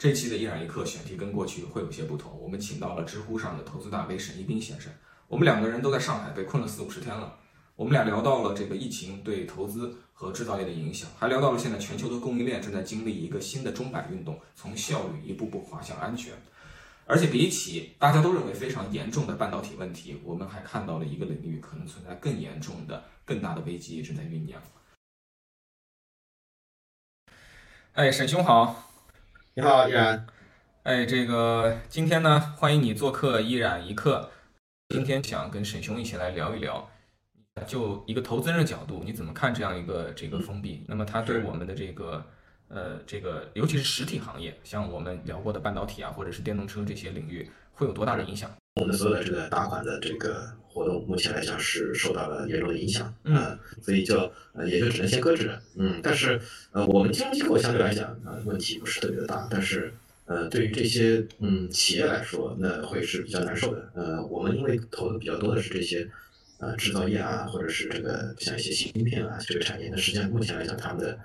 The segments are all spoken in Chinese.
这期的一染一刻选题跟过去会有些不同，我们请到了知乎上的投资大 V 沈一斌先生。我们两个人都在上海被困了四五十天了，我们俩聊到了这个疫情对投资和制造业的影响，还聊到了现在全球的供应链正在经历一个新的钟摆运动，从效率一步步滑向安全。而且比起大家都认为非常严重的半导体问题，我们还看到了一个领域可能存在更严重的、更大的危机正在酝酿。哎，沈兄好。你好，依然。哎，这个今天呢，欢迎你做客依然一刻。今天想跟沈兄一起来聊一聊，就一个投资人的角度，你怎么看这样一个这个封闭？那么它对我们的这个呃这个，尤其是实体行业，像我们聊过的半导体啊，或者是电动车这些领域，会有多大的影响？我们所有的这个打款的这个活动，目前来讲是受到了严重的影响，嗯，所以就呃也就只能先搁置了，嗯，但是呃我们金融机构相对来讲啊问题不是特别的大，但是呃对于这些嗯企业来说，那会是比较难受的，呃我们因为投的比较多的是这些呃制造业啊，或者是这个像一些芯片啊这个产业，那实际上目前来讲他们的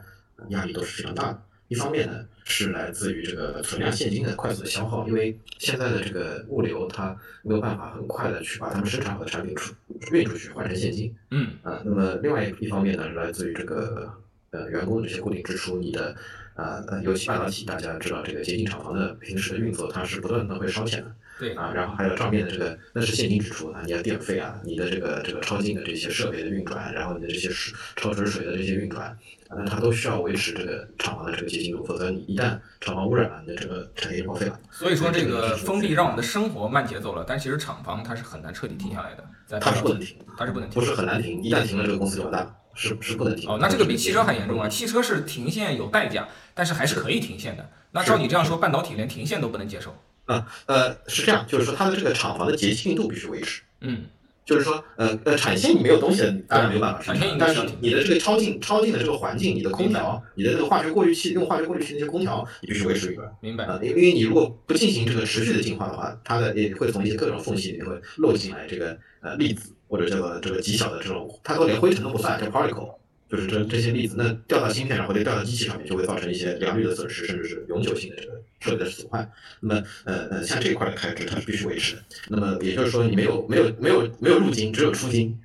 压力都是非常大的。一方面呢，是来自于这个存量现金的快速的消耗，因为现在的这个物流它没有办法很快的去把他们生产好的产品出运出去换成现金。嗯啊，那么另外一方面呢，是来自于这个呃员工的这些固定支出，你的啊呃尤其半导体，大家知道这个结晶厂房的平时的运作，它是不断的会烧钱的。对啊，然后还有账面的这个那是现金支出啊，你的电费啊，你的这个这个超净的这些设备的运转，然后你的这些水超纯水的这些运转。那它都需要维持这个厂房的这个洁净度，否则你一旦厂房污染了，你的这个产业就报废了。所以说，这个封闭让我们的生活慢节奏了，但其实厂房它是很难彻底停下来的。它是不能停，它是不能停，不是很难停，一旦停了，这个公司就完蛋了，是是不能停。哦，那这个比汽车还严重啊！汽车是停线有代价，但是还是可以停线的。那照你这样说，半导体连停线都不能接受？啊，呃，是这样，就是说它的这个厂房的洁净度必须维持。嗯。就是说，呃呃，产线你没有东西的，当然没有办法生产。但是你的这个超净、超净的这个环境，你的空调、你的这个化学过滤器，用化学过滤器那些空调，你必须维持一个。明白。啊，因为你如果不进行这个持续的净化的话，它的也会从一些各种缝隙里面会漏进来这个呃粒子或者叫做这个极小的这种，它都连灰尘都不算，叫 particle。就是这这些粒子，那掉到芯片上或者掉到机器上面，就会造成一些良率的损失，甚至是永久性的这个设备的损坏。那么，呃呃，像这一块的开支，它是必须维持的。那么也就是说，你没有没有没有没有入金，只有出金，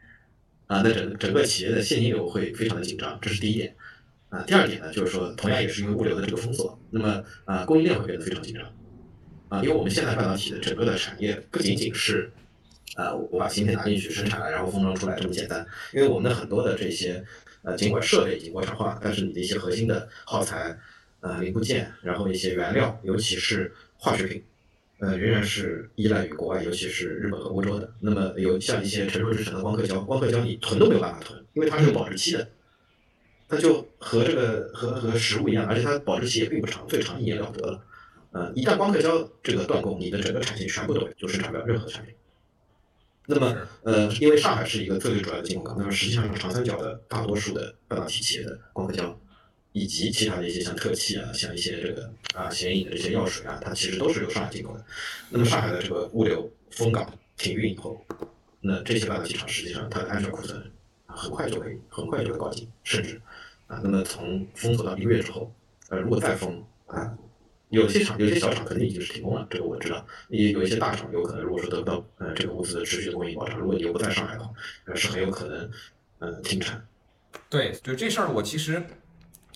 啊，那整整个企业的现金流会非常的紧张，这是第一点。啊，第二点呢，就是说，同样也是因为物流的这个封锁，那么啊，供应链会变得非常紧张。啊，因为我们现在半导体的整个的产业不仅仅是，呃，我把芯片拿进去生产，然后封装出来这么简单，因为我们的很多的这些。呃，尽管设备已经国产化，但是你的一些核心的耗材、呃零部件，然后一些原料，尤其是化学品，呃，仍然是依赖于国外，尤其是日本和欧洲的。那么有像一些成熟制成的光刻胶，光刻胶你囤都没有办法囤，因为它是有保质期的，它就和这个和和食物一样，而且它保质期也并不长，最长一年了得了。呃，一旦光刻胶这个断供，你的整个产线全部都就生产不了任何产品。那么，呃，因为上海是一个最最主要的进口港，那么实际上长三角的大多数的半导体企业的光刻胶，以及其他的一些像特气啊，像一些这个啊显影的这些药水啊，它其实都是由上海进口的。那么上海的这个物流封港停运以后，那这些半导体厂实际上它的安全库存很快就会很快就会告急，甚至啊，那么从封锁到一个月之后，呃，如果再封啊。有些厂，有些小厂肯定已经是停工了，这个我知道。也有一些大厂有可能，如果说得不到呃这个物资的持续供应保障，如果你又不在上海的话，呃是很有可能呃停产。对，就这事儿，我其实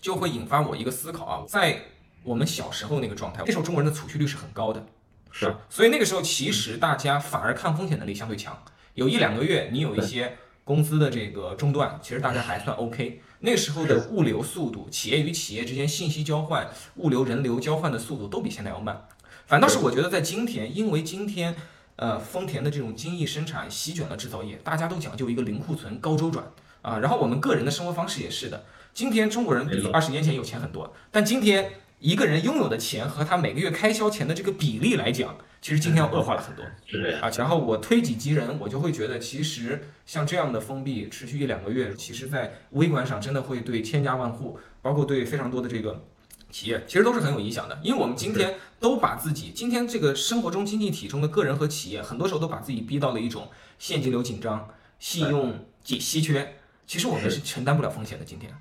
就会引发我一个思考啊，在我们小时候那个状态，那时候中国人的储蓄率是很高的，是啊，所以那个时候其实大家反而抗风险能力相对强，有一两个月你有一些工资的这个中断，其实大家还算 OK。那时候的物流速度，企业与企业之间信息交换、物流人流交换的速度都比现在要慢。反倒是我觉得在今天，因为今天，呃，丰田的这种精益生产席卷了制造业，大家都讲究一个零库存、高周转啊。然后我们个人的生活方式也是的。今天中国人比二十年前有钱很多，但今天一个人拥有的钱和他每个月开销钱的这个比例来讲。其实今天要恶化了很多，是这样啊。然后我推己及人，我就会觉得，其实像这样的封闭持续一两个月，其实在微观上真的会对千家万户，包括对非常多的这个企业，其实都是很有影响的。因为我们今天都把自己，今天这个生活中经济体中的个人和企业，很多时候都把自己逼到了一种现金流紧张、信用紧稀缺。其实我们是承担不了风险的。今天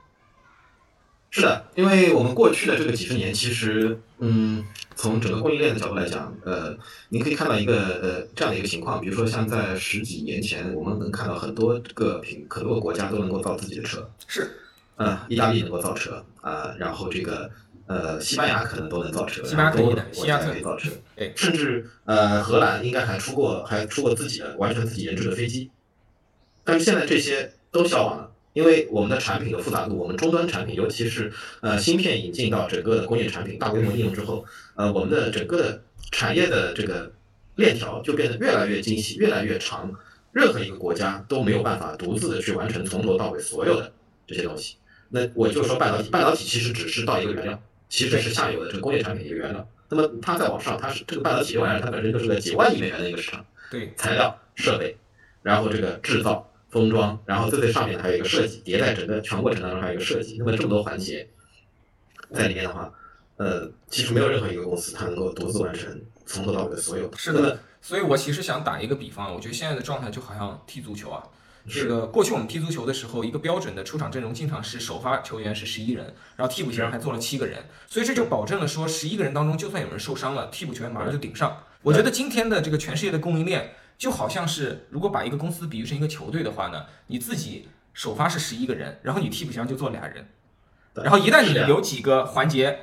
是的，因为我们过去的这个几十年，其实，嗯，从整个供应链的角度来讲，呃，您可以看到一个呃这样的一个情况，比如说像在十几年前，我们能看到很多个品很多个国家都能够造自己的车，是，呃，意大利能够造车啊、然后这个呃西班牙可能都能造车，西班牙可以的然后多个国家西班牙可以造车，对。甚至呃荷兰应该还出过还出过自己的完全自己研制的飞机，但是现在这些都消亡了。因为我们的产品的复杂度，我们终端产品，尤其是呃芯片引进到整个的工业产品大规模应用之后，呃，我们的整个的产业的这个链条就变得越来越精细，越来越长。任何一个国家都没有办法独自的去完成从头到尾所有的这些东西。那我就说半导体，半导体其实只是到一个原料，其实是下游的这个工业产品的一个原料。那么它再往上，它是这个半导体这玩意儿，它本身就是个几万亿美元的一个市场。对，材料、设备，然后这个制造、封装，然后最最上面还有一个设计，迭代整个全过程当中还有一个设计。那么这么多环节在里面的话，呃，其实没有任何一个公司它能够独自完成从头到尾的所有。是的，所以我其实想打一个比方，我觉得现在的状态就好像踢足球啊。这个过去我们踢足球的时候，一个标准的出场阵容经常是首发球员是十一人，然后替补球员还坐了七个人，所以这就保证了说十一个人当中，就算有人受伤了，替补球员马上就顶上。我觉得今天的这个全世界的供应链就好像是，如果把一个公司比喻成一个球队的话呢，你自己首发是十一个人，然后你替补席上就坐俩人，然后一旦你有几个环节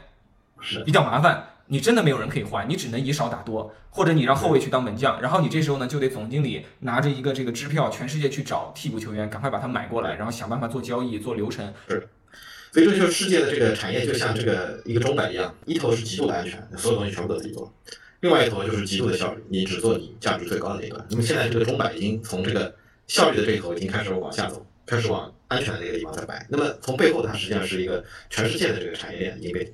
是。比较麻烦，你真的没有人可以换，你只能以少打多，或者你让后卫去当门将，然后你这时候呢就得总经理拿着一个这个支票，全世界去找替补球员，赶快把他买过来，然后想办法做交易、做流程。所以这就是世界的这个产业，就像这个一个钟摆一样，一头是极度的安全，所有东西全部都自己做；另外一头就是极度的效率，你只做你价值最高的那一端。那么现在这个钟摆已经从这个效率的这一头已经开始往下走，开始往安全的那个地方在摆。那么从背后，它实际上是一个全世界的这个产业链已经被。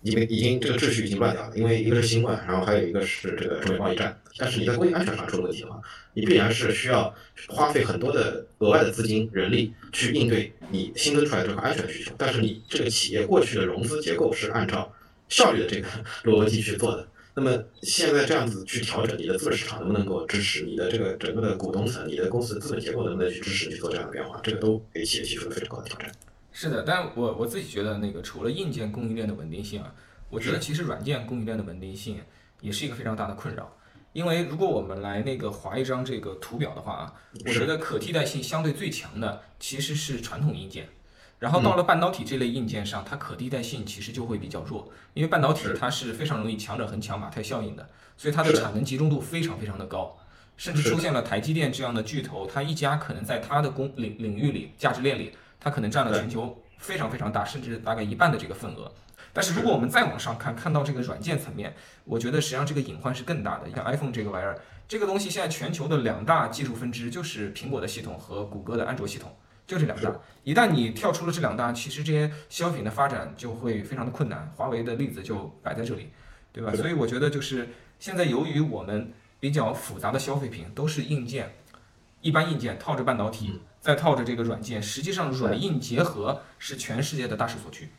已经已经这个秩序已经乱掉了，因为一个是新冠，然后还有一个是这个中美贸易战。但是你在工业安全上出了问题的话，你必然是需要花费很多的额外的资金、人力去应对你新增出来的这个安全需求。但是你这个企业过去的融资结构是按照效率的这个逻辑去做的。那么现在这样子去调整你的资本市场能不能够支持你的这个整个的股东层、你的公司的资本结构能不能去支持你去做这样的变化，这个都给企业提出了非常高的挑战。是的，但我我自己觉得那个除了硬件供应链的稳定性啊，我觉得其实软件供应链的稳定性也是一个非常大的困扰。因为如果我们来那个划一张这个图表的话啊，我觉得可替代性相对最强的其实是传统硬件。然后到了半导体这类硬件上，它可替代性其实就会比较弱，因为半导体它是非常容易强者恒强、马太效应的，所以它的产能集中度非常非常的高，甚至出现了台积电这样的巨头，它一家可能在它的工领领域里、价值链里，它可能占了全球非常非常大，甚至大概一半的这个份额。但是如果我们再往上看，看到这个软件层面，我觉得实际上这个隐患是更大的。你看 iPhone 这个玩意儿，这个东西现在全球的两大技术分支就是苹果的系统和谷歌的安卓系统。就这两大，一旦你跳出了这两大，其实这些消费品的发展就会非常的困难。华为的例子就摆在这里，对吧？所以我觉得就是现在由于我们比较复杂的消费品都是硬件，一般硬件套着半导体，再套着这个软件，实际上软硬结合是全世界的大势所趋。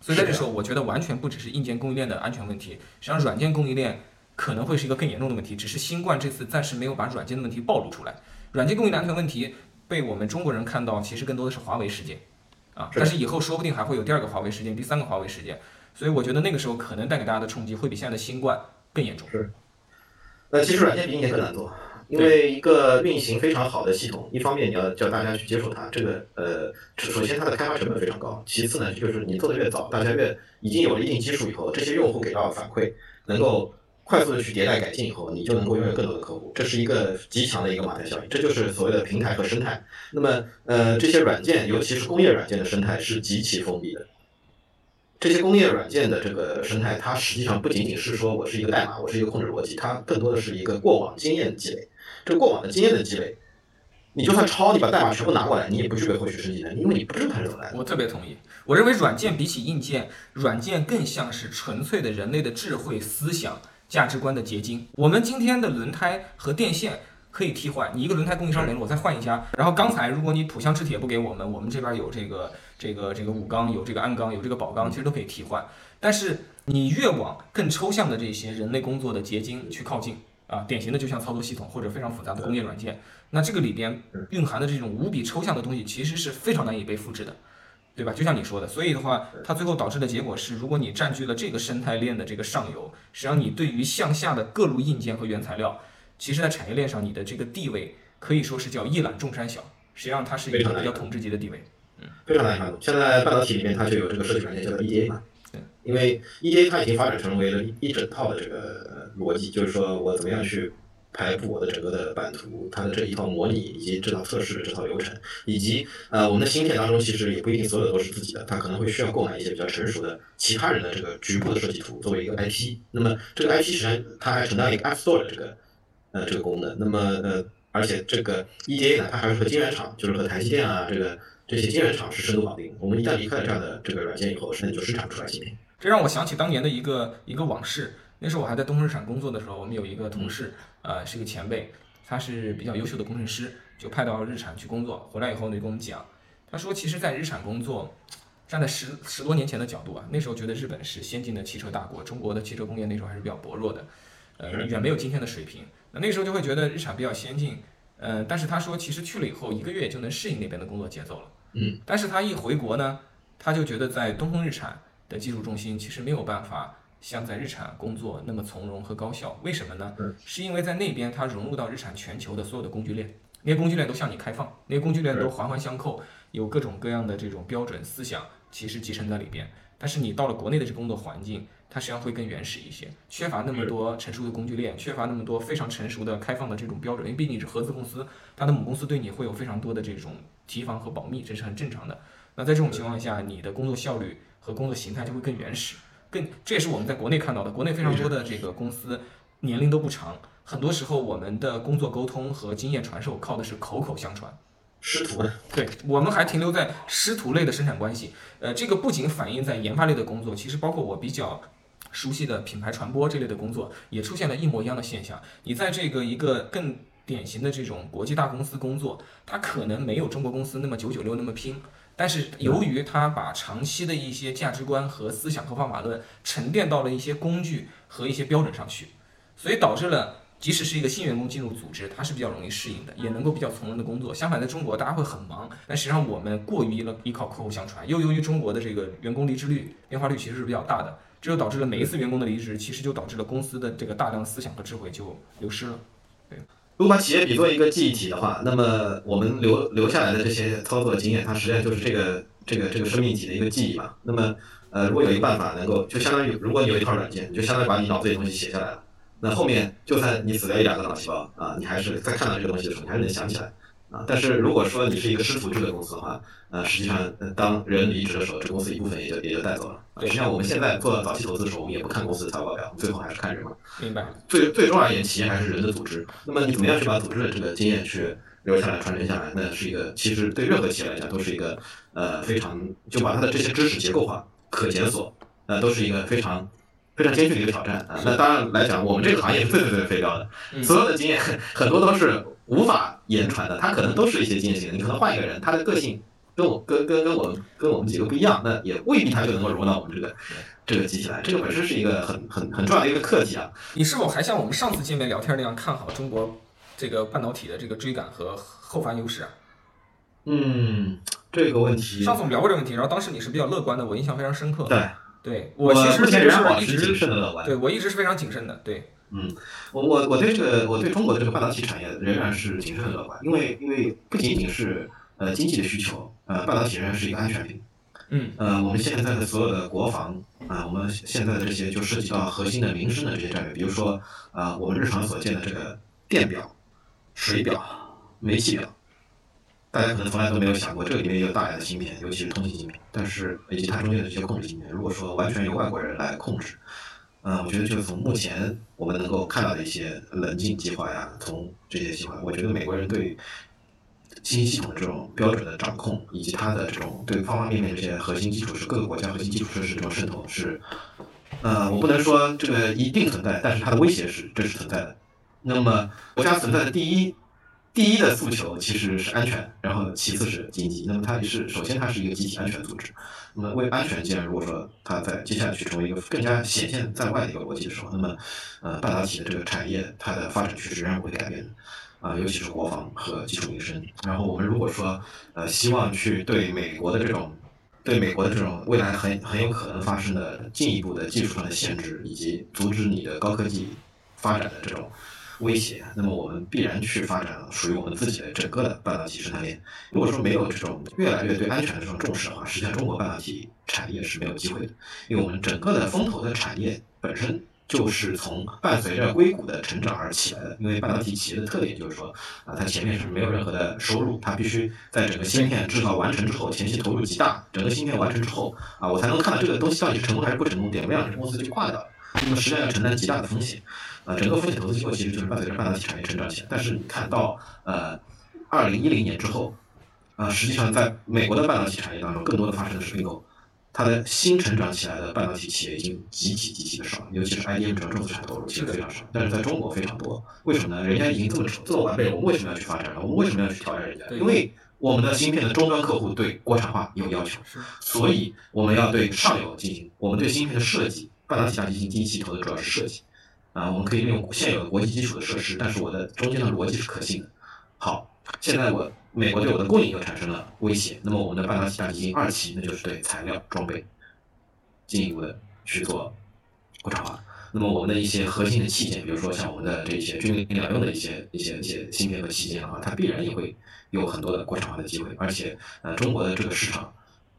所以在这时候，我觉得完全不只是硬件供应链的安全问题，实际上软件供应链可能会是一个更严重的问题。只是新冠这次暂时没有把软件的问题暴露出来，软件供应链安全问题。被我们中国人看到，其实更多的是华为事件，啊，但是以后说不定还会有第二个华为事件，第三个华为事件，所以我觉得那个时候可能带给大家的冲击会比现在的新冠更严重。是，那其实软件比硬件更难做，因为一个运行非常好的系统，一方面你要叫大家去接受它，这个呃，首先它的开发成本非常高，其次呢就是你做的越早，大家越已经有了一定基础以后，这些用户给到反馈能够。快速的去迭代改进以后，你就能够拥有更多的客户，这是一个极强的一个马太效应，这就是所谓的平台和生态。那么，呃，这些软件，尤其是工业软件的生态是极其封闭的。这些工业软件的这个生态，它实际上不仅仅是说我是一个代码，我是一个控制逻辑，它更多的是一个过往经验的积累。这过往的经验的积累，你就算抄，你把代码全部拿过来，你也不具备后续升级能力，因为你不知道它是怎么来的。我特别同意，我认为软件比起硬件，软件更像是纯粹的人类的智慧思想。价值观的结晶。我们今天的轮胎和电线可以替换，你一个轮胎供应商没了，我再换一家。然后刚才，如果你浦项制铁不给我们，我们这边有这个这个这个武钢，有这个鞍钢，有这个宝钢，其实都可以替换。但是你越往更抽象的这些人类工作的结晶去靠近啊，典型的就像操作系统或者非常复杂的工业软件，那这个里边蕴含的这种无比抽象的东西，其实是非常难以被复制的。对吧？就像你说的，所以的话，它最后导致的结果是，如果你占据了这个生态链的这个上游，实际上你对于向下的各路硬件和原材料，其实在产业链上你的这个地位可以说是叫一览众山小，实际上它是一个比较统治级的地位。嗯非常难以撼动。现在半导体里面它就有这个设计软件叫做 EDA 嘛，对，因为 EDA 它已经发展成为了一一整套的这个逻辑，就是说我怎么样去排布我的整个的版图，它的这一套模拟以及这套测试这套流程，以及呃我们的芯片当中其实也不一定所有的都是自己的，它可能会需要购买一些比较成熟的其他人的这个局部的设计图作为一个 IP。那么这个 IP 实际上它还承担一个 App Store 的这个呃这个功能。那么呃而且这个 EDA 呢，它还是和晶圆厂，就是和台积电啊这个。这些晶圆厂是深度绑定。我们一旦离开了这样的这个软件以后，甚至就生产不出来芯片。这让我想起当年的一个一个往事。那时候我还在东风日产工作的时候，我们有一个同事，呃，是一个前辈，他是比较优秀的工程师，就派到日产去工作。回来以后呢，就跟我们讲，他说，其实，在日产工作，站在十十多年前的角度啊，那时候觉得日本是先进的汽车大国，中国的汽车工业那时候还是比较薄弱的，呃，远没有今天的水平。那那时候就会觉得日产比较先进，呃，但是他说，其实去了以后，一个月就能适应那边的工作节奏了。嗯，但是他一回国呢，他就觉得在东风日产的技术中心其实没有办法像在日产工作那么从容和高效。为什么呢？是因为在那边它融入到日产全球的所有的工具链，那些工具链都向你开放，那些工具链都环环相扣，有各种各样的这种标准思想，其实集成在里边。但是你到了国内的这工作环境，它实际上会更原始一些，缺乏那么多成熟的工具链，缺乏那么多非常成熟的开放的这种标准。因为毕竟是合资公司，它的母公司对你会有非常多的这种。提防和保密，这是很正常的。那在这种情况下，你的工作效率和工作形态就会更原始，更这也是我们在国内看到的。国内非常多的这个公司年龄都不长，很多时候我们的工作沟通和经验传授靠的是口口相传，师徒的。对我们还停留在师徒类的生产关系。呃，这个不仅反映在研发类的工作，其实包括我比较熟悉的品牌传播这类的工作，也出现了一模一样的现象。你在这个一个更典型的这种国际大公司工作，他可能没有中国公司那么九九六那么拼，但是由于他把长期的一些价值观和思想和方法论沉淀到了一些工具和一些标准上去，所以导致了即使是一个新员工进入组织，他是比较容易适应的，也能够比较从容的工作。相反，在中国大家会很忙，但实际上我们过于依了依靠客户相传，又由于中国的这个员工离职率变化率其实是比较大的，这就导致了每一次员工的离职，其实就导致了公司的这个大量思想和智慧就流失了。如果把企业比作一个记忆体的话，那么我们留留下来的这些操作经验，它实际上就是这个这个这个生命体的一个记忆嘛。那么，呃，如果有一个办法能够，就相当于如果你有一套软件，就相当于把你脑子里的东西写下来了。那后面就算你死掉一两个脑细胞啊，你还是在看到这个东西的时候，你还是能想起来。啊，但是如果说你是一个师徒制的公司的话，呃，实际上当人离职的时候，这公司一部分也就也就带走了。实际上我们现在做早期投资的时候，我们也不看公司的财务报表，最后还是看人嘛。明白。最最终而言，企业还是人的组织。那么你怎么样去把组织的这个经验去留下来、传承下来？那是一个其实对任何企业来讲都是一个呃非常就把它的这些知识结构化、可检索，呃，都是一个非常非常艰巨的一个挑战啊。那当然来讲，我们这个行业是最最最非标的，所有的经验很多都是。无法言传的，他可能都是一些经验性的。你可能换一个人，他的个性跟我跟跟跟我跟我们几个不一样，那也未必他就能够融到我们这个这个机器来。这个本身是一个很很很重要的一个课题啊。你是否还像我们上次见面聊天那样看好中国这个半导体的这个追赶和后发优势啊？嗯，这个问题上次我们聊过这个问题，然后当时你是比较乐观的，我印象非常深刻。对，对我其实是一直谨慎的乐观。对我一直是非常谨慎的，对。嗯，我我我对这个我对中国的这个半导体产业仍然是谨慎乐观，因为因为不仅仅是呃经济的需求，呃半导体仍然是一个安全品。嗯，呃我们现在的所有的国防啊，我们现在的这些就涉及到核心的民生的这些战略，比如说啊我们日常所见的这个电表、水表、煤气表，大家可能从来都没有想过这个里面有大量的芯片，尤其是通信芯片，但是以及它中间的这些控制芯片，如果说完全由外国人来控制。嗯，我觉得就从目前我们能够看到的一些冷静计划呀，从这些计划，我觉得美国人对信息系统的这种标准的掌控，以及它的这种对方方面面这些核心基础是各个国家核心基础设施这种渗透是，呃，我不能说这个一定存在，但是它的威胁是真实存在的。那么国家存在的第一。第一的诉求其实是安全，然后其次是经济。那么它是首先它是一个集体安全组织。那么为安全，既然如果说它在接下去成为一个更加显现在外的一个逻辑的时候，那么呃半导体的这个产业它的发展趋势仍然会改变的啊，尤其是国防和基础民生。然后我们如果说呃希望去对美国的这种。对美国的这种未来很很有可能发生的进一步的技术上的限制，以及阻止你的高科技发展的这种威胁，那么我们必然去发展属于我们自己的整个的半导体生态链。如果说没有这种越来越对安全的这种重视的话，实际上中国半导体产业是没有机会的，因为我们整个的风投的产业本身。就是从伴随着硅谷的成长而起来的，因为半导体企业的特点就是说，啊，它前面是没有任何的收入，它必须在整个芯片制造完成之后，前期投入极大，整个芯片完成之后，啊，我才能看到这个东西到底是成功还是不成功，点不亮，这公司就挂掉了。那么实际上要承担极大的风险，啊，整个风险投资机构其实就是伴随着半导体产业成长起来。但是你看到，呃，二零一零年之后，啊，实际上在美国的半导体产业当中，更多的发生的是并购。它的新成长起来的半导体企业已经极其极其的少，尤其是 IDM 这种重资产投入其实非常少，但是在中国非常多。为什么呢？人家已经这么这么完备，我们为什么要去发展呢？我们为什么要去挑战人家？因为我们的芯片的终端客户对国产化有要求，所以我们要对上游进行，我们对芯片的设计，半导体大基金第一期投的主要是设计，啊，我们可以利用现有的国际基础的设施，但是我的中间的逻辑是可信的。好，现在我。美国对我的供应又产生了威胁，那么我们的半导体大基金二期，那就是对材料装备进一步的去做国产化。那么我们的一些核心的器件，比如说像我们的这些军民两用的一些一些一些芯片和器件的话，它必然也会有很多的国产化的机会。而且，呃，中国的这个市场，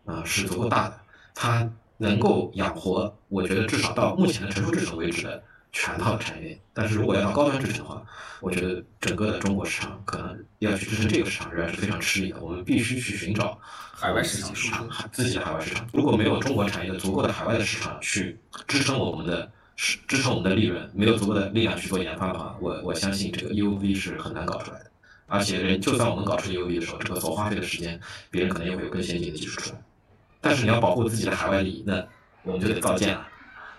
呃，是足够大的，它能够养活，我觉得至少到目前的成熟制程为止的。全套产业链，但是如果要到高端制程的话，我觉得整个的中国市场可能要去支撑这个市场仍然是非常吃力的。我们必须去寻找海外市场，自己的海外市场。如果没有中国产业的足够的海外的市场去支撑我们的支支撑我们的利润，没有足够的力量去做研发的话，我我相信这个 EUV 是很难搞出来的。而且人就算我们搞出 EUV 的时候，这个所花费的时间，别人可能也会有更先进的技术出来。但是你要保护自己的海外利益，那我们就得造舰了。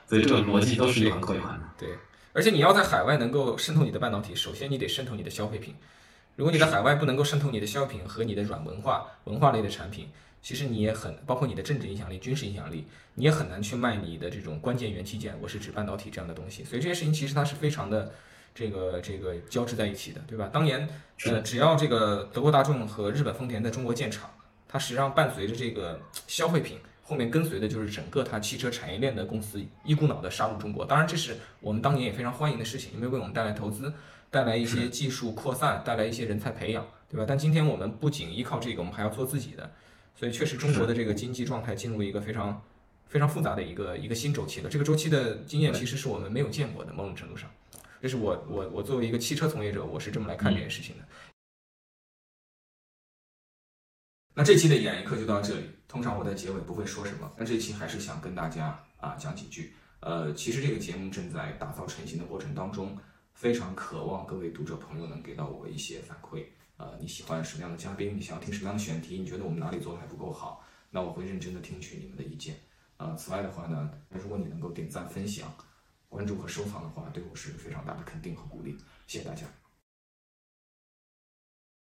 所以这个逻辑都是一环扣一环的。对，而且你要在海外能够渗透你的半导体，首先你得渗透你的消费品。如果你在海外不能够渗透你的消费品和你的软文化、文化类的产品，其实你也很包括你的政治影响力、军事影响力，你也很难去卖你的这种关键元器件。我是指半导体这样的东西。所以这些事情其实它是非常的这个这个交织在一起的，对吧？当年呃，只要这个德国大众和日本丰田在中国建厂，它实际上伴随着这个消费品。后面跟随的就是整个它汽车产业链的公司一股脑的杀入中国，当然这是我们当年也非常欢迎的事情，因为为我们带来投资，带来一些技术扩散，带来一些人才培养，对吧？但今天我们不仅依靠这个，我们还要做自己的，所以确实中国的这个经济状态进入一个非常非常复杂的一个一个新周期了。这个周期的经验其实是我们没有见过的，某种程度上，这是我我我作为一个汽车从业者，我是这么来看这件事情的。那这期的一言一刻就到这里。通常我在结尾不会说什么，但这期还是想跟大家啊讲几句。呃，其实这个节目正在打造成型的过程当中，非常渴望各位读者朋友能给到我一些反馈。呃，你喜欢什么样的嘉宾？你想要听什么样的选题？你觉得我们哪里做的还不够好？那我会认真的听取你们的意见。呃，此外的话呢，如果你能够点赞、分享、关注和收藏的话，对我是非常大的肯定和鼓励。谢谢大家。